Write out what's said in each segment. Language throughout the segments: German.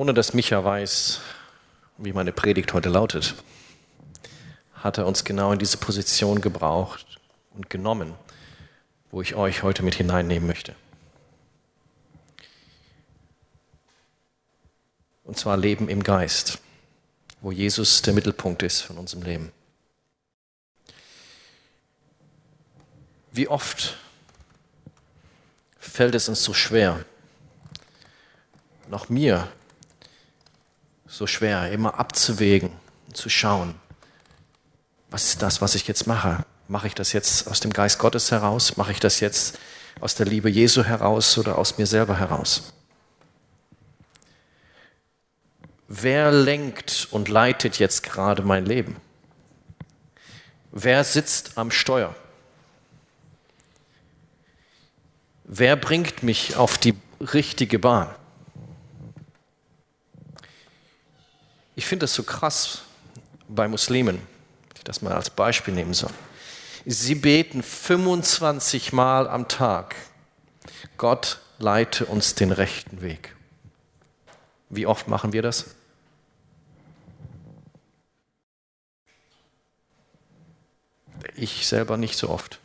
Ohne dass Micha weiß, wie meine Predigt heute lautet, hat er uns genau in diese Position gebraucht und genommen, wo ich euch heute mit hineinnehmen möchte. Und zwar Leben im Geist, wo Jesus der Mittelpunkt ist von unserem Leben. Wie oft fällt es uns so schwer, noch mir so schwer, immer abzuwägen, zu schauen, was ist das, was ich jetzt mache? Mache ich das jetzt aus dem Geist Gottes heraus? Mache ich das jetzt aus der Liebe Jesu heraus oder aus mir selber heraus? Wer lenkt und leitet jetzt gerade mein Leben? Wer sitzt am Steuer? Wer bringt mich auf die richtige Bahn? Ich finde das so krass bei Muslimen, ich das mal als Beispiel nehmen soll. Sie beten 25 Mal am Tag. Gott leite uns den rechten Weg. Wie oft machen wir das? Ich selber nicht so oft.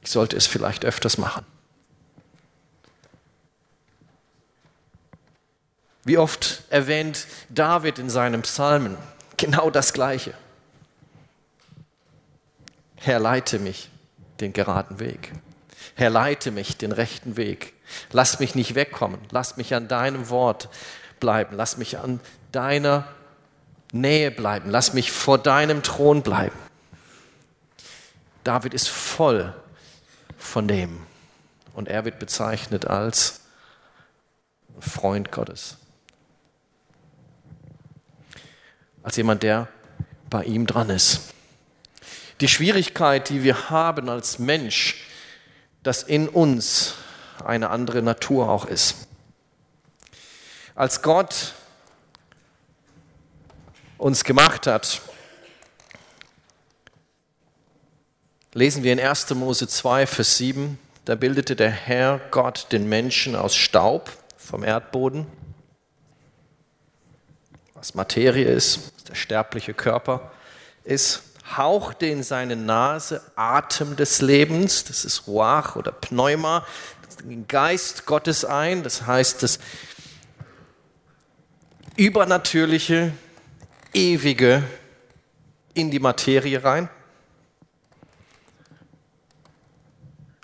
Ich sollte es vielleicht öfters machen. Wie oft erwähnt David in seinem Psalmen genau das Gleiche. Herr, leite mich den geraden Weg. Herr, leite mich den rechten Weg. Lass mich nicht wegkommen. Lass mich an deinem Wort bleiben. Lass mich an deiner Nähe bleiben. Lass mich vor deinem Thron bleiben. David ist voll von dem. Und er wird bezeichnet als Freund Gottes. Als jemand, der bei ihm dran ist. Die Schwierigkeit, die wir haben als Mensch, dass in uns eine andere Natur auch ist. Als Gott uns gemacht hat, lesen wir in 1. Mose 2, Vers 7, da bildete der Herr Gott den Menschen aus Staub vom Erdboden, was Materie ist, was der sterbliche Körper ist hauchte in seine Nase Atem des Lebens, das ist Ruach oder Pneuma, den Geist Gottes ein, das heißt das Übernatürliche, Ewige in die Materie rein.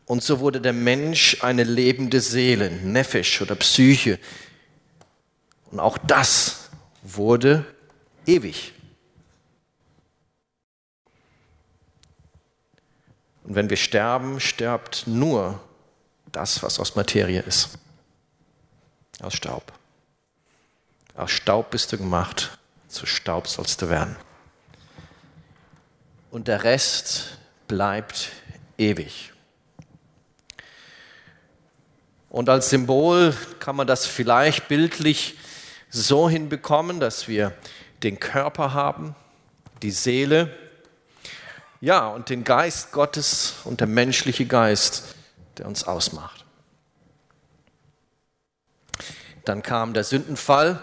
Und so wurde der Mensch eine lebende Seele, Nephesh oder Psyche. Und auch das wurde ewig. Und wenn wir sterben, stirbt nur das, was aus Materie ist. Aus Staub. Aus Staub bist du gemacht, zu Staub sollst du werden. Und der Rest bleibt ewig. Und als Symbol kann man das vielleicht bildlich so hinbekommen, dass wir den Körper haben, die Seele, ja, und den Geist Gottes und der menschliche Geist, der uns ausmacht. Dann kam der Sündenfall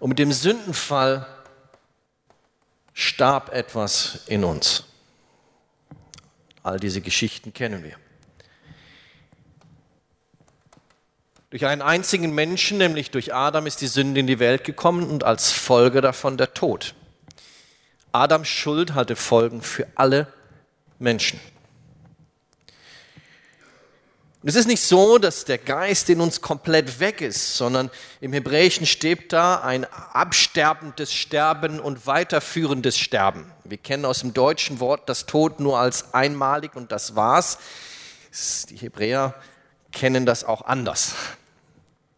und mit dem Sündenfall starb etwas in uns. All diese Geschichten kennen wir. Durch einen einzigen Menschen, nämlich durch Adam, ist die Sünde in die Welt gekommen und als Folge davon der Tod. Adams Schuld hatte Folgen für alle Menschen. Es ist nicht so, dass der Geist in uns komplett weg ist, sondern im Hebräischen steht da ein absterbendes Sterben und weiterführendes Sterben. Wir kennen aus dem deutschen Wort das Tod nur als einmalig und das war's. Die Hebräer kennen das auch anders.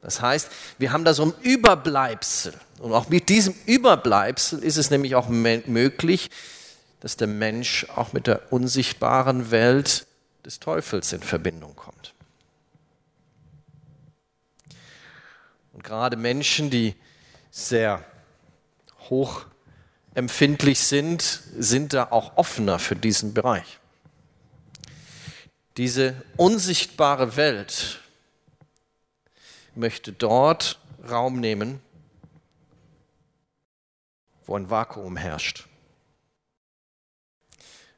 Das heißt, wir haben da so ein Überbleibsel. Und auch mit diesem Überbleibsel ist es nämlich auch möglich, dass der Mensch auch mit der unsichtbaren Welt des Teufels in Verbindung kommt. Und gerade Menschen, die sehr hochempfindlich sind, sind da auch offener für diesen Bereich. Diese unsichtbare Welt möchte dort Raum nehmen, wo ein Vakuum herrscht.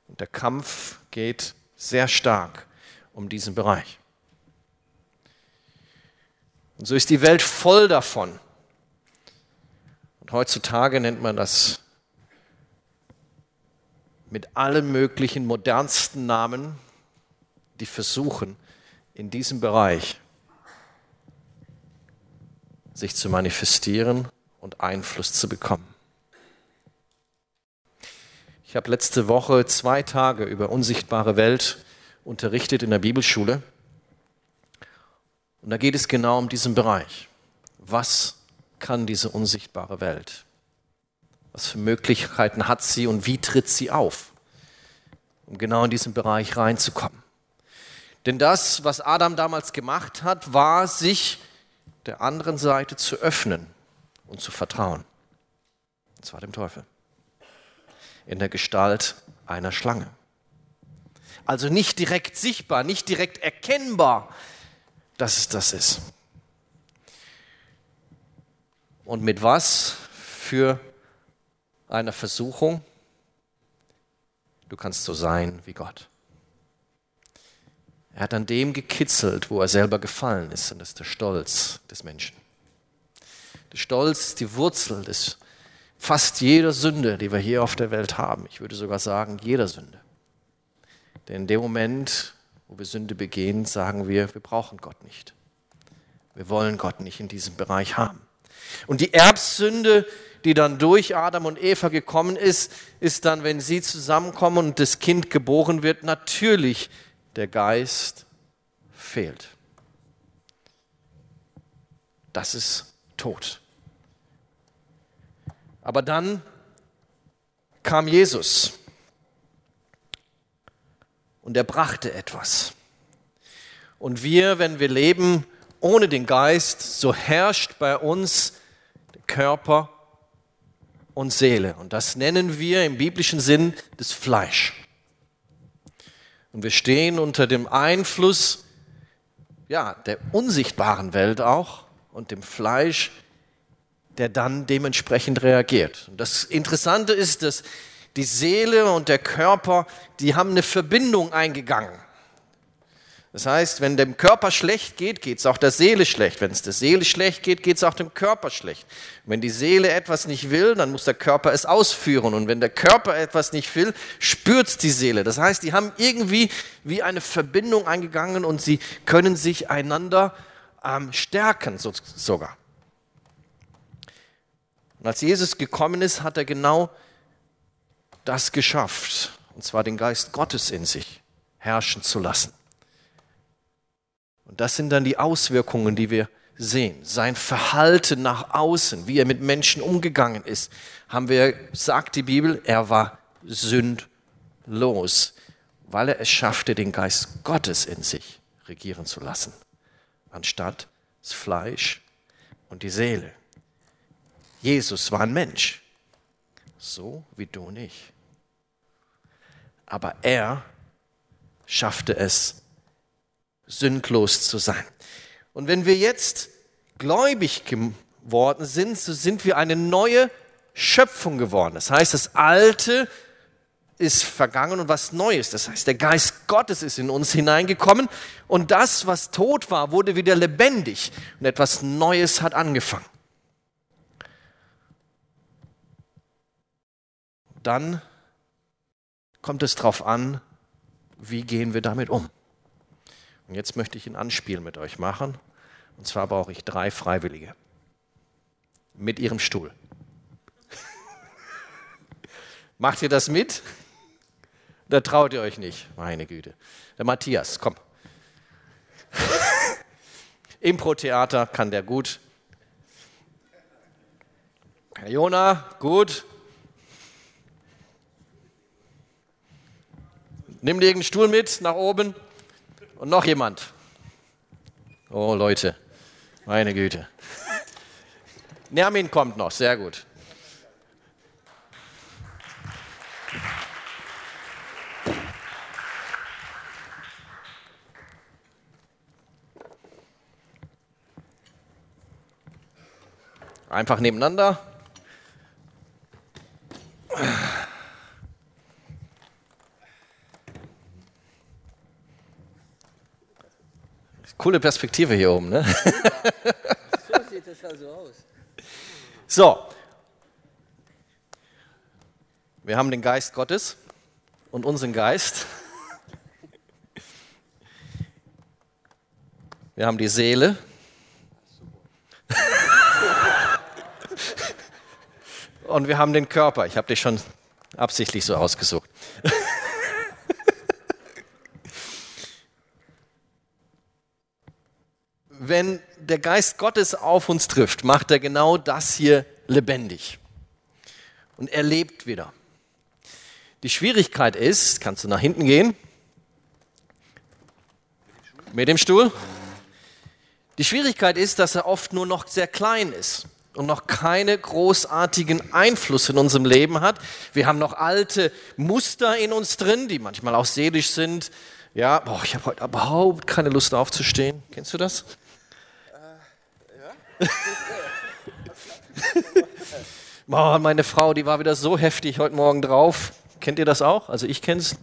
Und der Kampf geht sehr stark um diesen Bereich. Und so ist die Welt voll davon. Und heutzutage nennt man das mit allen möglichen modernsten Namen, die versuchen, in diesem Bereich sich zu manifestieren und Einfluss zu bekommen. Ich habe letzte Woche zwei Tage über unsichtbare Welt unterrichtet in der Bibelschule. Und da geht es genau um diesen Bereich. Was kann diese unsichtbare Welt? Was für Möglichkeiten hat sie und wie tritt sie auf, um genau in diesen Bereich reinzukommen? Denn das, was Adam damals gemacht hat, war, sich der anderen Seite zu öffnen und zu vertrauen. Und zwar dem Teufel in der Gestalt einer Schlange. Also nicht direkt sichtbar, nicht direkt erkennbar, dass es das ist. Und mit was für einer Versuchung? Du kannst so sein wie Gott. Er hat an dem gekitzelt, wo er selber gefallen ist, und das ist der Stolz des Menschen. Der Stolz ist die Wurzel des fast jeder Sünde, die wir hier auf der Welt haben. Ich würde sogar sagen, jeder Sünde. Denn in dem Moment, wo wir Sünde begehen, sagen wir, wir brauchen Gott nicht. Wir wollen Gott nicht in diesem Bereich haben. Und die Erbsünde, die dann durch Adam und Eva gekommen ist, ist dann, wenn sie zusammenkommen und das Kind geboren wird, natürlich der Geist fehlt. Das ist tot. Aber dann kam Jesus und er brachte etwas. Und wir, wenn wir leben ohne den Geist, so herrscht bei uns Körper und Seele. Und das nennen wir im biblischen Sinn das Fleisch. Und wir stehen unter dem Einfluss ja, der unsichtbaren Welt auch und dem Fleisch der dann dementsprechend reagiert. Und das Interessante ist, dass die Seele und der Körper, die haben eine Verbindung eingegangen. Das heißt, wenn dem Körper schlecht geht, geht es auch der Seele schlecht. Wenn es der Seele schlecht geht, geht es auch dem Körper schlecht. wenn die Seele etwas nicht will, dann muss der Körper es ausführen. Und wenn der Körper etwas nicht will, spürt die Seele. Das heißt, die haben irgendwie wie eine Verbindung eingegangen und sie können sich einander ähm, stärken so, sogar. Und als Jesus gekommen ist, hat er genau das geschafft, und zwar den Geist Gottes in sich herrschen zu lassen. Und das sind dann die Auswirkungen, die wir sehen. Sein Verhalten nach außen, wie er mit Menschen umgegangen ist, haben wir, sagt die Bibel, er war sündlos, weil er es schaffte, den Geist Gottes in sich regieren zu lassen, anstatt das Fleisch und die Seele. Jesus war ein Mensch, so wie du und ich. Aber er schaffte es, sündlos zu sein. Und wenn wir jetzt gläubig geworden sind, so sind wir eine neue Schöpfung geworden. Das heißt, das Alte ist vergangen und was Neues. Das heißt, der Geist Gottes ist in uns hineingekommen und das, was tot war, wurde wieder lebendig und etwas Neues hat angefangen. dann kommt es darauf an, wie gehen wir damit um. Und jetzt möchte ich ein Anspiel mit euch machen. Und zwar brauche ich drei Freiwillige mit ihrem Stuhl. Macht ihr das mit? Da traut ihr euch nicht? Meine Güte. Der Matthias, komm. Impro-Theater kann der gut. Herr Jona, gut. Nimm dir irgendeinen Stuhl mit nach oben. Und noch jemand. Oh Leute, meine Güte. Nermin kommt noch, sehr gut. Einfach nebeneinander. Coole Perspektive hier oben, ne? So sieht das also aus. So. Wir haben den Geist Gottes und unseren Geist. Wir haben die Seele. Und wir haben den Körper. Ich habe dich schon absichtlich so ausgesucht. Wenn der Geist Gottes auf uns trifft, macht er genau das hier lebendig. Und er lebt wieder. Die Schwierigkeit ist, kannst du nach hinten gehen? Mit dem Stuhl? Die Schwierigkeit ist, dass er oft nur noch sehr klein ist und noch keine großartigen Einfluss in unserem Leben hat. Wir haben noch alte Muster in uns drin, die manchmal auch seelisch sind. Ja, boah, ich habe heute überhaupt keine Lust aufzustehen. Kennst du das? Boah, meine Frau, die war wieder so heftig heute Morgen drauf. Kennt ihr das auch? Also ich kenne es.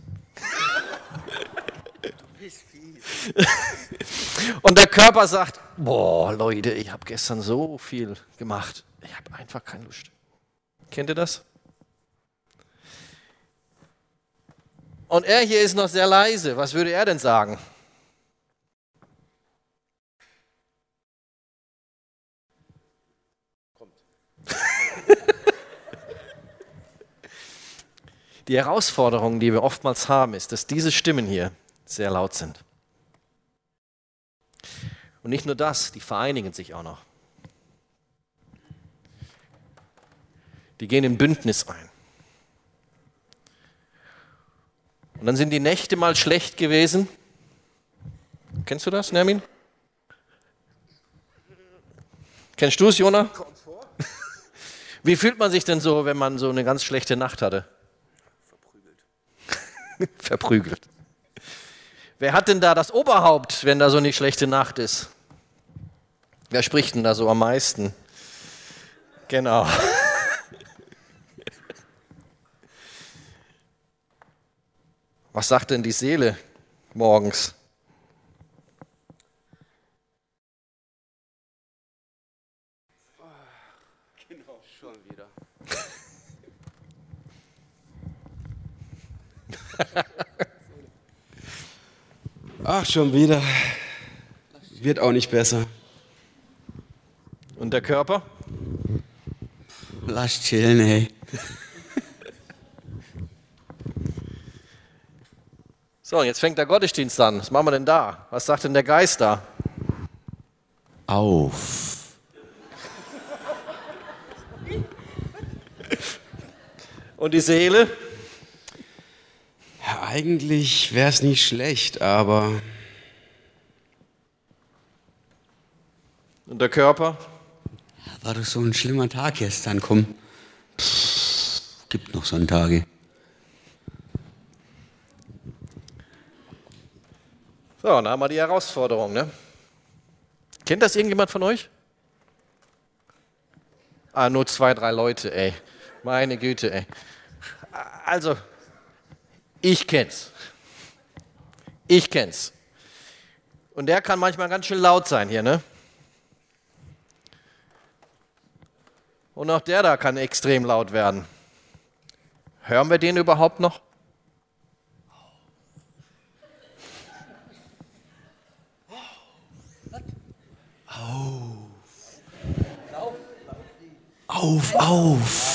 Und der Körper sagt, boah Leute, ich habe gestern so viel gemacht. Ich habe einfach keine Lust. Kennt ihr das? Und er hier ist noch sehr leise. Was würde er denn sagen? Kommt. Die Herausforderung, die wir oftmals haben, ist, dass diese Stimmen hier sehr laut sind. Und nicht nur das, die vereinigen sich auch noch. Die gehen in Bündnis ein. Und dann sind die Nächte mal schlecht gewesen. Kennst du das, Nermin? Kennst du es, Jona? Wie fühlt man sich denn so, wenn man so eine ganz schlechte Nacht hatte? Verprügelt. Wer hat denn da das Oberhaupt, wenn da so eine schlechte Nacht ist? Wer spricht denn da so am meisten? Genau. Was sagt denn die Seele morgens? Ach, schon wieder. Wird auch nicht besser. Und der Körper? Lass chillen, ey. So, jetzt fängt der Gottesdienst an. Was machen wir denn da? Was sagt denn der Geist da? Auf. Und die Seele? Ja, eigentlich wäre es nicht schlecht, aber. Und der Körper? War doch so ein schlimmer Tag gestern, komm. Pff, gibt noch Sonntage. So, dann haben wir die Herausforderung, ne? Kennt das irgendjemand von euch? Ah, nur zwei, drei Leute, ey. Meine Güte, ey. Also, ich kenn's. Ich kenn's. Und der kann manchmal ganz schön laut sein hier, ne? Und auch der da kann extrem laut werden. Hören wir den überhaupt noch? Auf, auf, auf.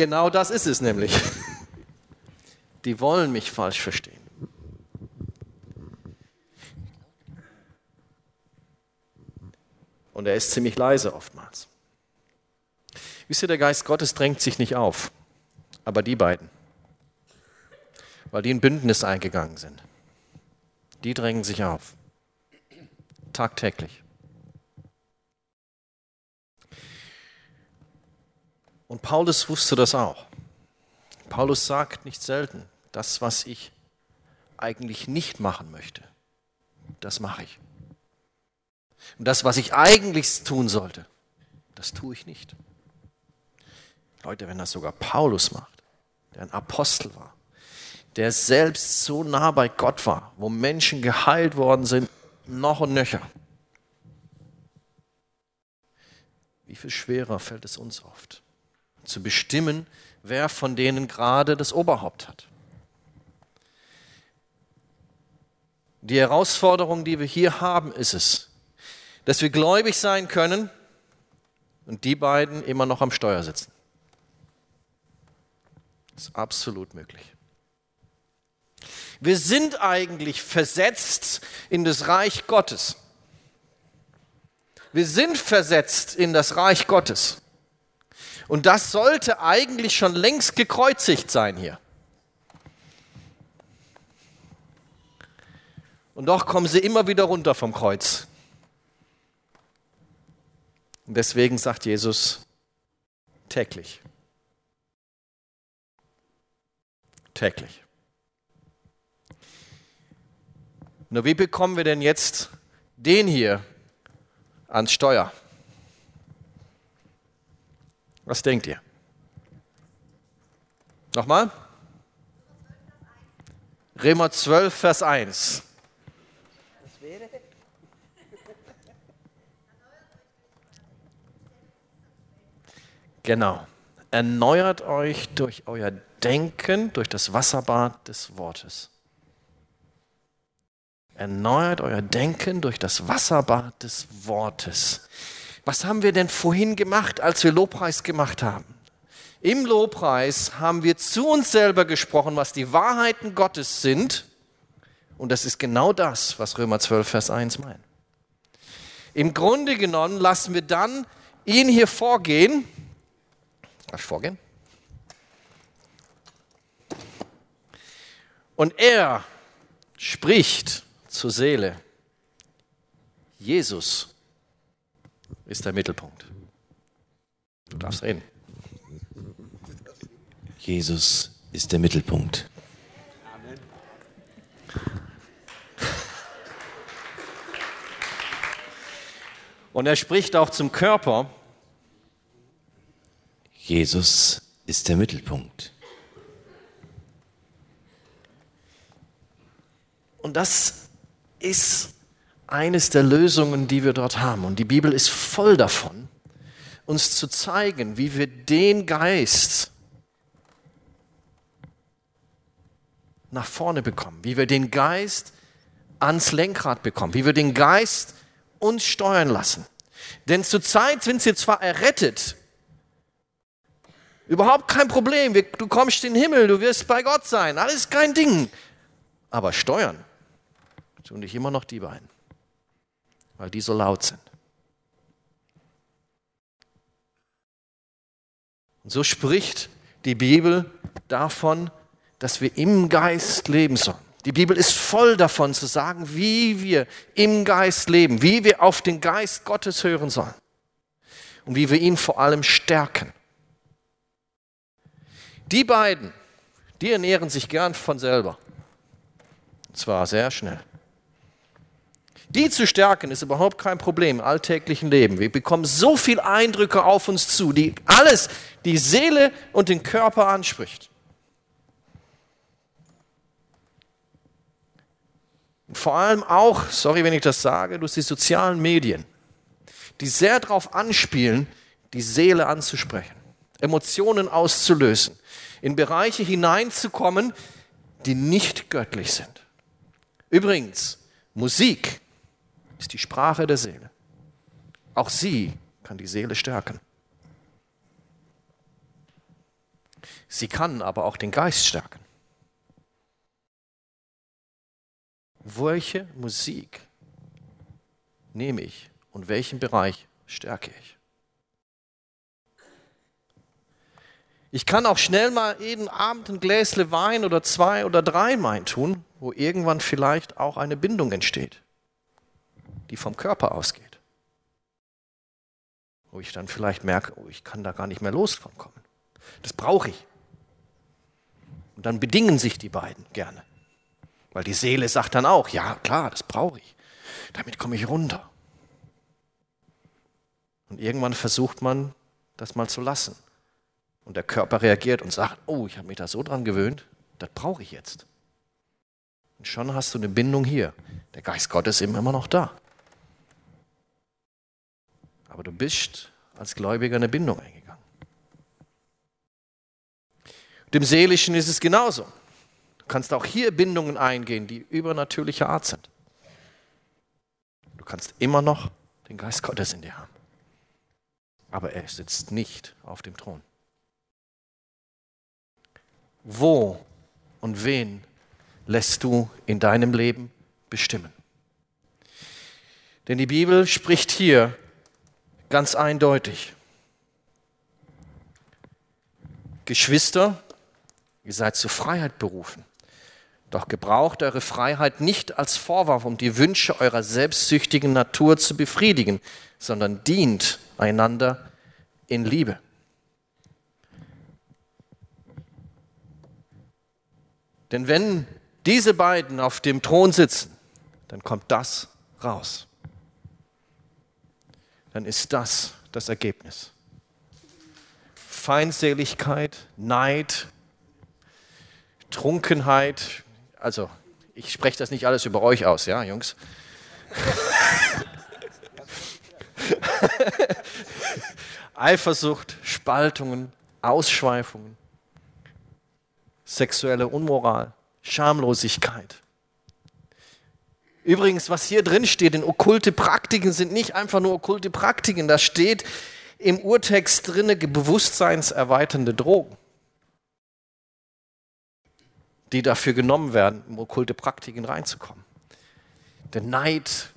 Genau das ist es nämlich. Die wollen mich falsch verstehen. Und er ist ziemlich leise oftmals. Wisst ihr, der Geist Gottes drängt sich nicht auf, aber die beiden, weil die ein Bündnis eingegangen sind, die drängen sich auf. Tagtäglich. Und Paulus wusste das auch. Paulus sagt nicht selten, das, was ich eigentlich nicht machen möchte, das mache ich. Und das, was ich eigentlich tun sollte, das tue ich nicht. Leute, wenn das sogar Paulus macht, der ein Apostel war, der selbst so nah bei Gott war, wo Menschen geheilt worden sind, noch und nöcher. Wie viel schwerer fällt es uns oft, zu bestimmen, wer von denen gerade das Oberhaupt hat. Die Herausforderung, die wir hier haben, ist es, dass wir gläubig sein können und die beiden immer noch am Steuer sitzen. Das ist absolut möglich. Wir sind eigentlich versetzt in das Reich Gottes. Wir sind versetzt in das Reich Gottes. Und das sollte eigentlich schon längst gekreuzigt sein hier. Und doch kommen sie immer wieder runter vom Kreuz. Und deswegen sagt Jesus täglich. Täglich. Nur wie bekommen wir denn jetzt den hier ans Steuer? Was denkt ihr? Nochmal? Römer 12, Vers 1. Genau. Erneuert euch durch euer Denken, durch das Wasserbad des Wortes. Erneuert euer Denken durch das Wasserbad des Wortes. Was haben wir denn vorhin gemacht, als wir Lobpreis gemacht haben? Im Lobpreis haben wir zu uns selber gesprochen, was die Wahrheiten Gottes sind. Und das ist genau das, was Römer 12, Vers 1 meint. Im Grunde genommen lassen wir dann ihn hier vorgehen. Darf ich vorgehen? Und er spricht zur Seele. Jesus ist der Mittelpunkt. Du darfst reden. Jesus ist der Mittelpunkt. Amen. Und er spricht auch zum Körper. Jesus ist der Mittelpunkt. Und das ist eines der Lösungen, die wir dort haben. Und die Bibel ist voll davon, uns zu zeigen, wie wir den Geist nach vorne bekommen, wie wir den Geist ans Lenkrad bekommen, wie wir den Geist uns steuern lassen. Denn zurzeit sind sie zwar errettet, überhaupt kein Problem, du kommst in den Himmel, du wirst bei Gott sein, alles kein Ding, aber steuern tun dich immer noch die beiden weil die so laut sind. Und so spricht die Bibel davon, dass wir im Geist leben sollen. Die Bibel ist voll davon zu sagen, wie wir im Geist leben, wie wir auf den Geist Gottes hören sollen und wie wir ihn vor allem stärken. Die beiden, die ernähren sich gern von selber. Und zwar sehr schnell. Die zu stärken ist überhaupt kein Problem im alltäglichen Leben. Wir bekommen so viele Eindrücke auf uns zu, die alles die Seele und den Körper anspricht. Vor allem auch, sorry, wenn ich das sage, durch die sozialen Medien, die sehr darauf anspielen, die Seele anzusprechen, Emotionen auszulösen, in Bereiche hineinzukommen, die nicht göttlich sind. Übrigens, Musik ist die Sprache der Seele. Auch sie kann die Seele stärken. Sie kann aber auch den Geist stärken. Welche Musik nehme ich und welchen Bereich stärke ich? Ich kann auch schnell mal jeden Abend ein Gläsle Wein oder zwei oder drei Wein tun, wo irgendwann vielleicht auch eine Bindung entsteht die vom Körper ausgeht. Wo ich dann vielleicht merke, oh, ich kann da gar nicht mehr loskommen. Das brauche ich. Und dann bedingen sich die beiden gerne. Weil die Seele sagt dann auch, ja klar, das brauche ich. Damit komme ich runter. Und irgendwann versucht man, das mal zu lassen. Und der Körper reagiert und sagt, oh, ich habe mich da so dran gewöhnt, das brauche ich jetzt. Und schon hast du eine Bindung hier. Der Geist Gottes ist immer noch da. Aber du bist als Gläubiger eine Bindung eingegangen. Dem Seelischen ist es genauso. Du kannst auch hier Bindungen eingehen, die übernatürlicher Art sind. Du kannst immer noch den Geist Gottes in dir haben. Aber er sitzt nicht auf dem Thron. Wo und wen lässt du in deinem Leben bestimmen? Denn die Bibel spricht hier ganz eindeutig. Geschwister, ihr seid zur Freiheit berufen. Doch gebraucht eure Freiheit nicht als Vorwurf, um die Wünsche eurer selbstsüchtigen Natur zu befriedigen, sondern dient einander in Liebe. Denn wenn diese beiden auf dem Thron sitzen, dann kommt das raus. Dann ist das das Ergebnis. Feindseligkeit, Neid, Trunkenheit, also ich spreche das nicht alles über euch aus, ja, Jungs? Eifersucht, Spaltungen, Ausschweifungen, sexuelle Unmoral, Schamlosigkeit. Übrigens, was hier drin steht in okkulte Praktiken, sind nicht einfach nur okkulte Praktiken. Da steht im Urtext drinne bewusstseinserweiternde Drogen, die dafür genommen werden, um okkulte Praktiken reinzukommen. Der Neid,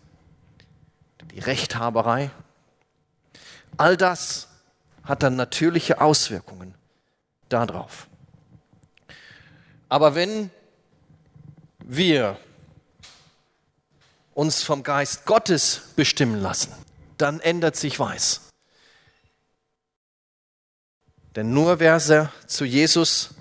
die Rechthaberei, all das hat dann natürliche Auswirkungen darauf. Aber wenn wir uns vom Geist Gottes bestimmen lassen, dann ändert sich weiß. Denn nur wer zu Jesus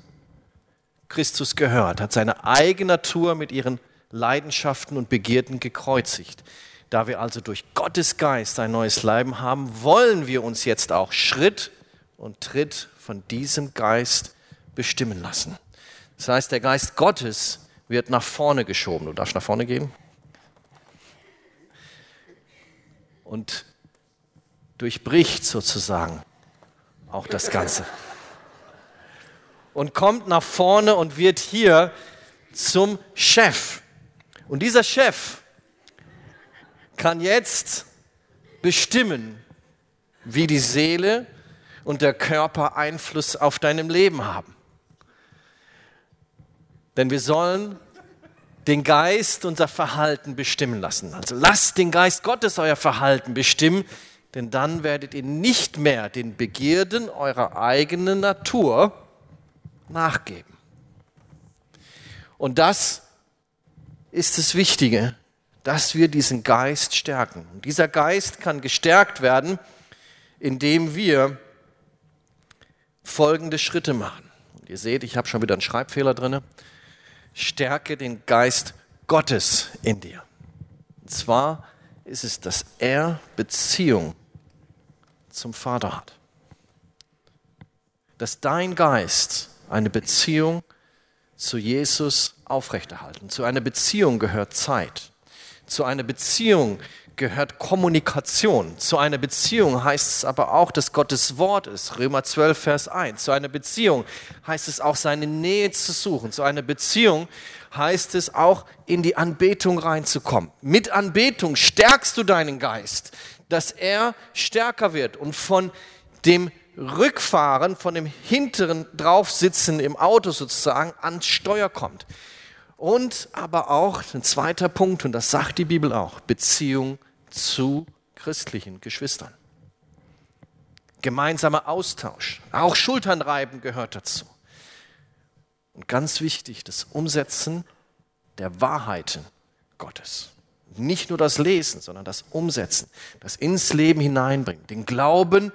Christus gehört, hat seine eigene Natur mit ihren Leidenschaften und Begierden gekreuzigt. Da wir also durch Gottes Geist ein neues Leben haben, wollen wir uns jetzt auch Schritt und Tritt von diesem Geist bestimmen lassen. Das heißt, der Geist Gottes wird nach vorne geschoben. Du darfst nach vorne gehen. Und durchbricht sozusagen auch das Ganze. Und kommt nach vorne und wird hier zum Chef. Und dieser Chef kann jetzt bestimmen, wie die Seele und der Körper Einfluss auf deinem Leben haben. Denn wir sollen den Geist unser Verhalten bestimmen lassen. Also lasst den Geist Gottes euer Verhalten bestimmen, denn dann werdet ihr nicht mehr den Begierden eurer eigenen Natur nachgeben. Und das ist das Wichtige, dass wir diesen Geist stärken. Und dieser Geist kann gestärkt werden, indem wir folgende Schritte machen. Und ihr seht, ich habe schon wieder einen Schreibfehler drin. Stärke den Geist Gottes in dir. Und zwar ist es, dass er Beziehung zum Vater hat. Dass dein Geist eine Beziehung zu Jesus aufrechterhalten. Zu einer Beziehung gehört Zeit. Zu einer Beziehung gehört Kommunikation. Zu einer Beziehung heißt es aber auch, dass Gottes Wort ist. Römer 12, Vers 1. Zu einer Beziehung heißt es auch, seine Nähe zu suchen. Zu einer Beziehung heißt es auch, in die Anbetung reinzukommen. Mit Anbetung stärkst du deinen Geist, dass er stärker wird und von dem Rückfahren, von dem hinteren Draufsitzen im Auto sozusagen ans Steuer kommt. Und aber auch ein zweiter Punkt, und das sagt die Bibel auch, Beziehung zu christlichen Geschwistern. Gemeinsamer Austausch, auch Schulternreiben gehört dazu. Und ganz wichtig, das Umsetzen der Wahrheiten Gottes. Nicht nur das Lesen, sondern das Umsetzen, das ins Leben hineinbringen, den Glauben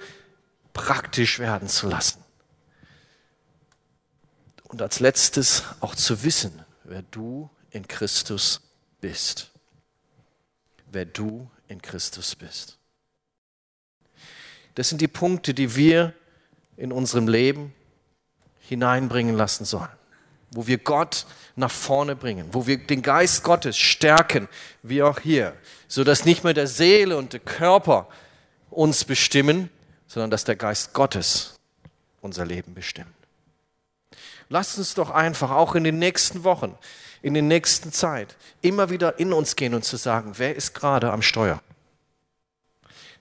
praktisch werden zu lassen. Und als letztes auch zu wissen, wer du in Christus bist. Wer du in Christus bist. Das sind die Punkte, die wir in unserem Leben hineinbringen lassen sollen, wo wir Gott nach vorne bringen, wo wir den Geist Gottes stärken, wie auch hier, sodass nicht mehr der Seele und der Körper uns bestimmen, sondern dass der Geist Gottes unser Leben bestimmt. Lasst uns doch einfach auch in den nächsten Wochen, in den nächsten Zeit immer wieder in uns gehen und zu sagen, wer ist gerade am Steuer?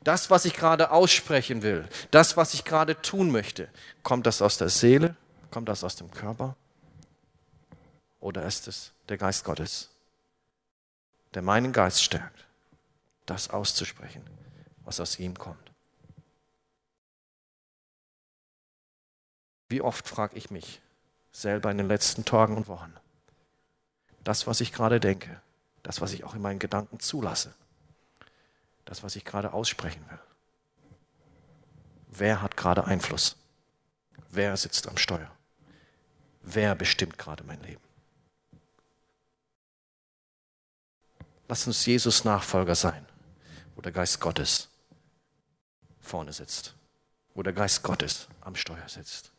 Das, was ich gerade aussprechen will, das, was ich gerade tun möchte, kommt das aus der Seele? Kommt das aus dem Körper? Oder ist es der Geist Gottes, der meinen Geist stärkt, das auszusprechen, was aus ihm kommt? Wie oft frage ich mich selber in den letzten Tagen und Wochen, das, was ich gerade denke, das, was ich auch in meinen Gedanken zulasse, das, was ich gerade aussprechen will. Wer hat gerade Einfluss? Wer sitzt am Steuer? Wer bestimmt gerade mein Leben? Lass uns Jesus Nachfolger sein, wo der Geist Gottes vorne sitzt, wo der Geist Gottes am Steuer sitzt,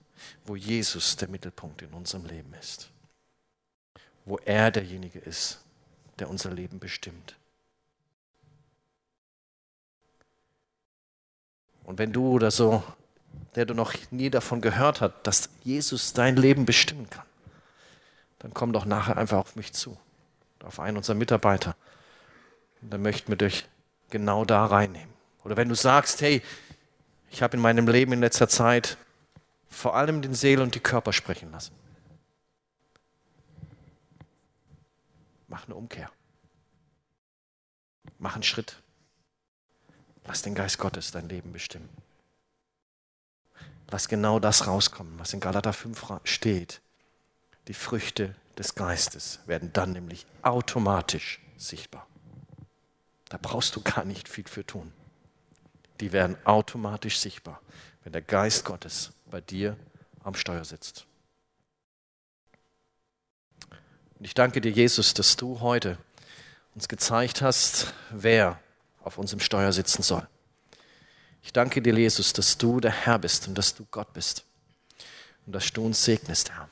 wo Jesus der Mittelpunkt in unserem Leben ist, wo er derjenige ist, der unser Leben bestimmt. Und wenn du oder so, der du noch nie davon gehört hast, dass Jesus dein Leben bestimmen kann, dann komm doch nachher einfach auf mich zu, auf einen unserer Mitarbeiter. Und dann möchten wir dich genau da reinnehmen. Oder wenn du sagst, hey, ich habe in meinem Leben in letzter Zeit vor allem den Seele und die Körper sprechen lassen. Mach eine Umkehr. Mach einen Schritt. Lass den Geist Gottes dein Leben bestimmen. Lass genau das rauskommen, was in Galater 5 steht. Die Früchte des Geistes werden dann nämlich automatisch sichtbar. Da brauchst du gar nicht viel für tun. Die werden automatisch sichtbar, wenn der Geist Gottes bei dir am Steuer sitzt. Und ich danke dir, Jesus, dass du heute uns gezeigt hast, wer auf unserem Steuer sitzen soll. Ich danke dir, Jesus, dass du der Herr bist und dass du Gott bist und dass du uns segnest, Herr.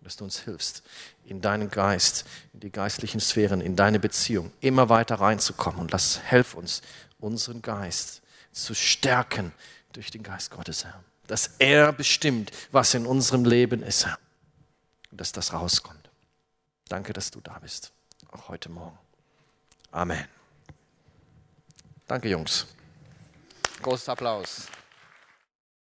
Dass du uns hilfst, in deinen Geist, in die geistlichen Sphären, in deine Beziehung immer weiter reinzukommen. Und lass, helf uns, unseren Geist zu stärken durch den Geist Gottes, Herr. Dass er bestimmt, was in unserem Leben ist, Herr. Und dass das rauskommt. Danke, dass du da bist, auch heute Morgen. Amen. Danke, Jungs. Großes Applaus.